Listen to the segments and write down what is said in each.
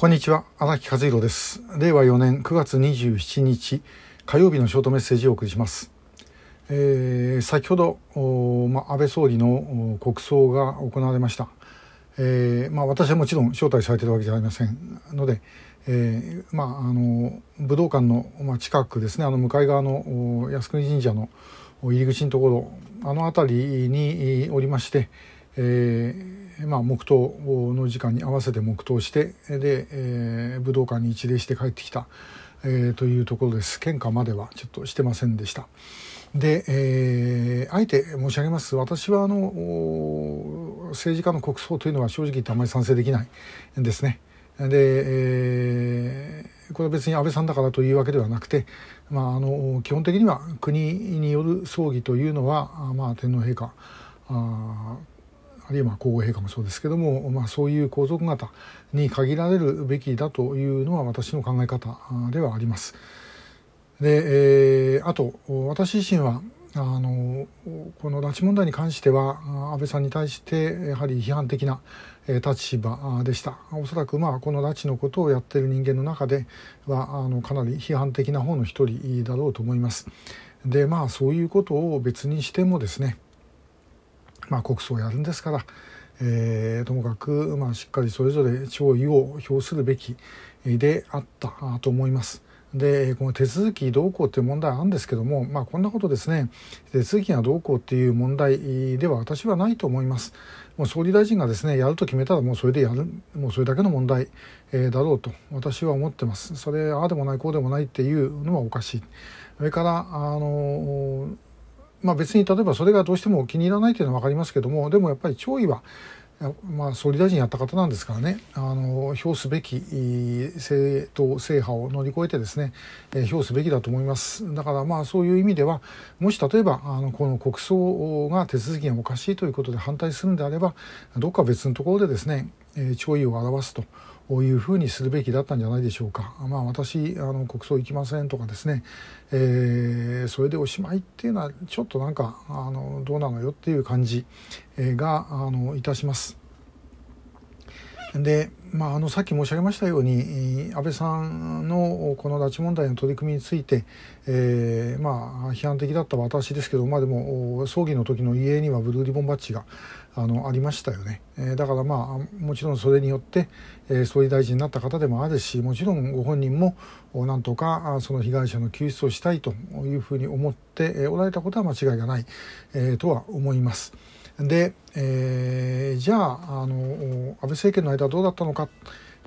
こんにちは荒木和弘です。令和4年9月27日火曜日のショートメッセージをお送りします、えー、先ほどま安倍総理の国葬が行われました、えー、まあ、私はもちろん招待されているわけじゃありません。ので、えー、まあ、あの武道館の、ま、近くですねあの向かい側の靖国神社の入り口のところあの辺りにおりまして、えーまあ、黙祷の時間に合わせて黙祷してで、えー、武道館に一礼して帰ってきた、えー、というところです。献花まではちょっとしてませんでした。で、えー、あえて申し上げます。私はあの政治家の国葬というのは正直言ってあまり賛成できないんですね。で、えー、これは別に安倍さんだからというわけではなくて、まあ、あの基本的には国による葬儀というのは、まあ、天皇陛下ああるいは皇后陛下もそうですけども、まあ、そういう皇族方に限られるべきだというのは私の考え方ではあります。で、えー、あと私自身はあのこの拉致問題に関しては安倍さんに対してやはり批判的な立場でしたおそらくまあこの拉致のことをやってる人間の中ではあのかなり批判的な方の一人だろうと思いますでまあそういうことを別にしてもですねまあ、国葬をやるんですから、えー、ともかく、まあ、しっかりそれぞれ弔意を表するべきであったと思います。でこの手続きどうこうっていう問題あるんですけども、まあ、こんなことですね手続きがどうこうっていう問題では私はないと思います。もう総理大臣がですねやると決めたらもうそれでやるもうそれだけの問題、えー、だろうと私は思ってます。それああでもないこうでもないっていうのはおかしい。それからあのまあ、別に例えばそれがどうしても気に入らないというのは分かりますけどもでもやっぱり弔意はまあ、総理大臣やった方なんですからね。あの表すべき政党制覇を乗り越えてですね、え表すべきだと思います。だからまあそういう意味ではもし例えばあのこの国葬が手続きがおかしいということで反対するんであればどっか別のところでですね、弔意を表すというふうにするべきだったんじゃないでしょうか。まあ、私あの国葬行きませんとかですね、えー、それでおしまいっていうのはちょっとなんかあのどうなのよっていう感じがあのいたします。で、まあ、あのさっき申し上げましたように安倍さんのこの拉致問題の取り組みについて、えー、まあ、批判的だった私ですけど、まあ、でも葬儀の時の遺影にはブルーリボンバッジがあのありましたよね、えー、だからまあもちろんそれによって、え、総理大臣になった方でもあるしもちろんご本人もなんとかその被害者の救出をしたいというふうに思っておられたことは間違いがない、え、とは思います。で、えー、じゃああの安倍政権の間どうだったのか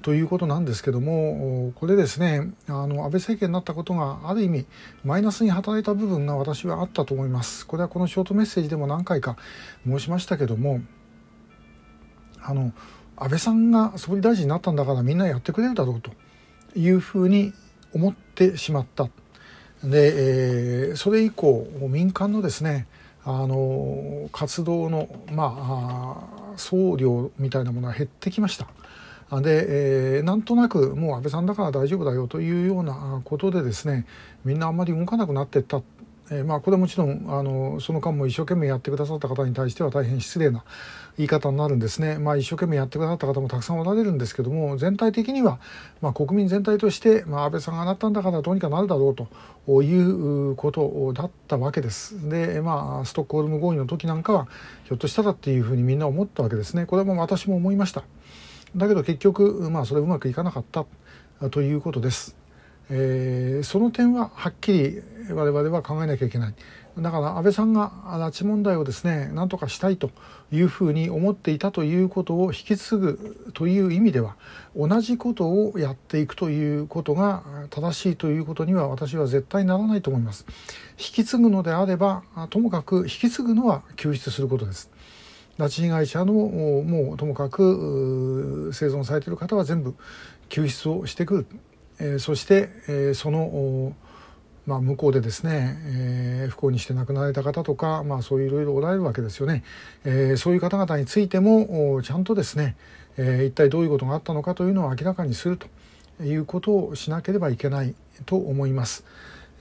ということなんですけどもこれですねあの安倍政権になったことがある意味マイナスに働いた部分が私はあったと思います。これはこのショートメッセージでも何回か申しましたけどもあの安倍さんが総理大臣になったんだからみんなやってくれるだろうというふうに思ってしまった。で、えー、それ以降民間のですねあの活動のまあ総量みたいなものは減ってきました。で、えー、なんとなくもう安倍さんだから大丈夫だよというようなことでですねみんなあんまり動かなくなってった、えー、まあこれはもちろんあのその間も一生懸命やってくださった方に対しては大変失礼な言い方になるんですね、まあ、一生懸命やってくださった方もたくさんおられるんですけども全体的には、まあ、国民全体として、まあ、安倍さんがなったんだからどうにかなるだろうということだったわけです。でまあストックホルム合意の時なんかはひょっとしたらっていうふうにみんな思ったわけですね。これも私も思いました。だけど結局、まあ、それうまくいかなかったということです。えー、その点ははっきり我々は考えなきゃいけない。だから安倍さんが拉致問題をですね何とかしたいというふうに思っていたということを引き継ぐという意味では同じことをやっていくということが正しいということには私は絶対ならないと思います。引き継ぐのであればともかく引き継ぐのは救出することです。拉致被害者のもうともかく生存されている方は全部救出をしてくる、え、そして、え、その、まあ、向こうでですね、え、不幸にして亡くなられた方とか、まあ、そういういろいろおられるわけですよね、え、そういう方々についてもちゃんとですね、え、一体どういうことがあったのかというのを明らかにするということをしなければいけないと思います。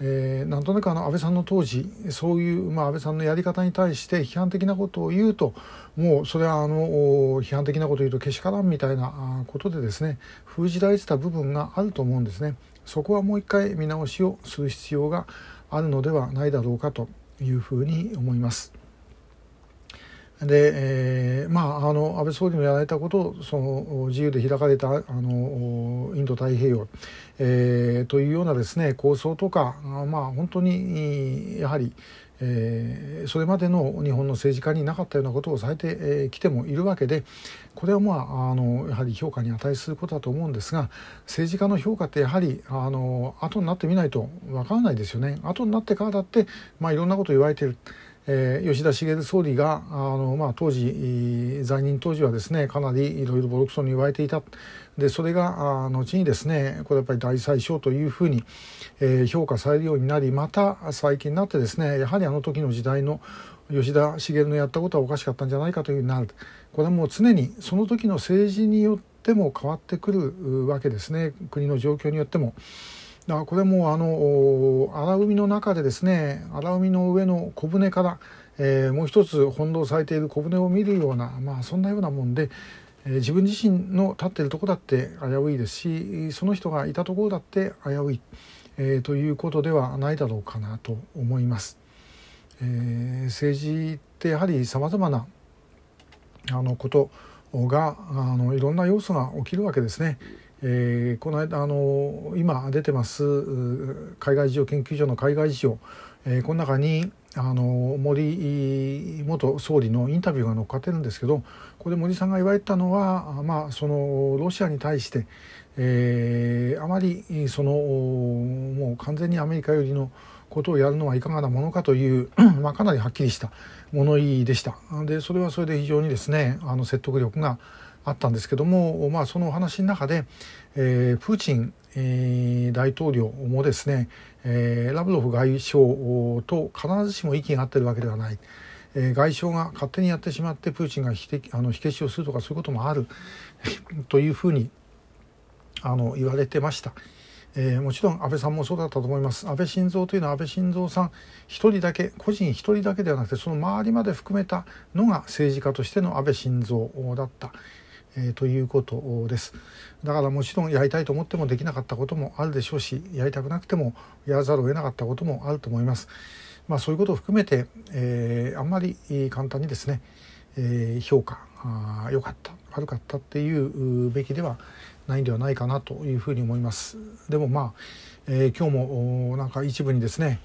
えー、なんとなくあの安倍さんの当時そういう、まあ、安倍さんのやり方に対して批判的なことを言うともうそれはあの批判的なことを言うとけしからんみたいなことでですね封じられてた部分があると思うんですね。そこはもう一回見直しをする必要があるのではないだろうかというふうに思います。で、えー、まああの安倍総理のやられたことをその自由で開かれたあのインド太平洋、えー、というようなですね構想とかまあ本当にやはり、えー、それまでの日本の政治家になかったようなことをされてきてもいるわけでこれはまああのやはり評価に値することだと思うんですが政治家の評価ってやはりあの後になってみないとわからないですよね後になってからだって、まあ、いろんなこと言われてる。えー、吉田茂総理があの、まあ、当時在任当時はですねかなりいろいろボロクソに言われていた。でそれがあ後にですねこれやっぱり大宰相というふうに、えー、評価されるようになりまた最近になってですねやはりあの時の時代の吉田茂のやったことはおかしかったんじゃないかというふうになる。これはもう常にその時の政治によっても変わってくるわけですね。国の状況によっても。だからこれもあの荒海の中でですね荒海の上の小舟から、えー、もう一つ翻弄されている小舟を見るような、まあ、そんなようなもんで、えー、自分自身の立っているとこだって危ういですしその人がいたところだって危うい、えー、ということではないだろうかなと思います。えー、政治ってやはりさまざまなあのことがあのいろんな要素が起きるわけですね。えー、この間あの今出てます海外事情研究所の海外事情、えー、この中にあの森元総理のインタビューが載っかってるんですけどここで森さんが言われたのは、まあ、そのロシアに対して、えー、あまりそのもう完全にアメリカ寄りのことをやるのはいかがなものかという、まあ、かなりはっきりした物言いでした。でそれはそれで非常にですねあの説得力があったんですけども、まあ、そのお話の中で、えー、プーチン、えー、大統領もですね、えー、ラブロフ外相と必ずしも息が合ってるわけではない。えー、外相が勝手にやってしまってプーチンがあの火消しをするとかそういうこともある というふうにあの言われてました。えー、もちろん安倍さんもそうだったと思います安倍晋三というのは安倍晋三さん一人だけ個人一人だけではなくてその周りまで含めたのが政治家としての安倍晋三だった、えー、ということですだからもちろんやりたいと思ってもできなかったこともあるでしょうしやりたくなくてもやらざるを得なかったこともあると思います。まあ、そういうことを含めて、えー、あんまり簡単にですね、えー、評価良かった悪かったっていうべきではないんではないかなというふうに思います。でもまあ、えー、今日もなんか一部にですね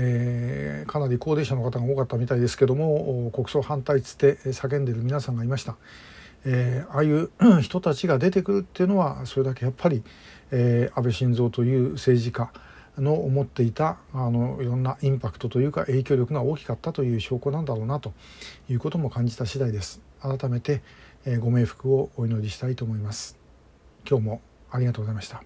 えー、かなり高齢者の方が多かったみたいですけども国葬反対っつって叫んでる皆さんがいました。えー、ああいう 人たちが出てくるっていうのはそれだけやっぱり、えー、安倍晋三という政治家の思っていたあのいろんなインパクトというか影響力が大きかったという証拠なんだろうなということも感じた次第です。改めて、えー、ご冥福をお祈りしたいと思います。今日もありがとうございました。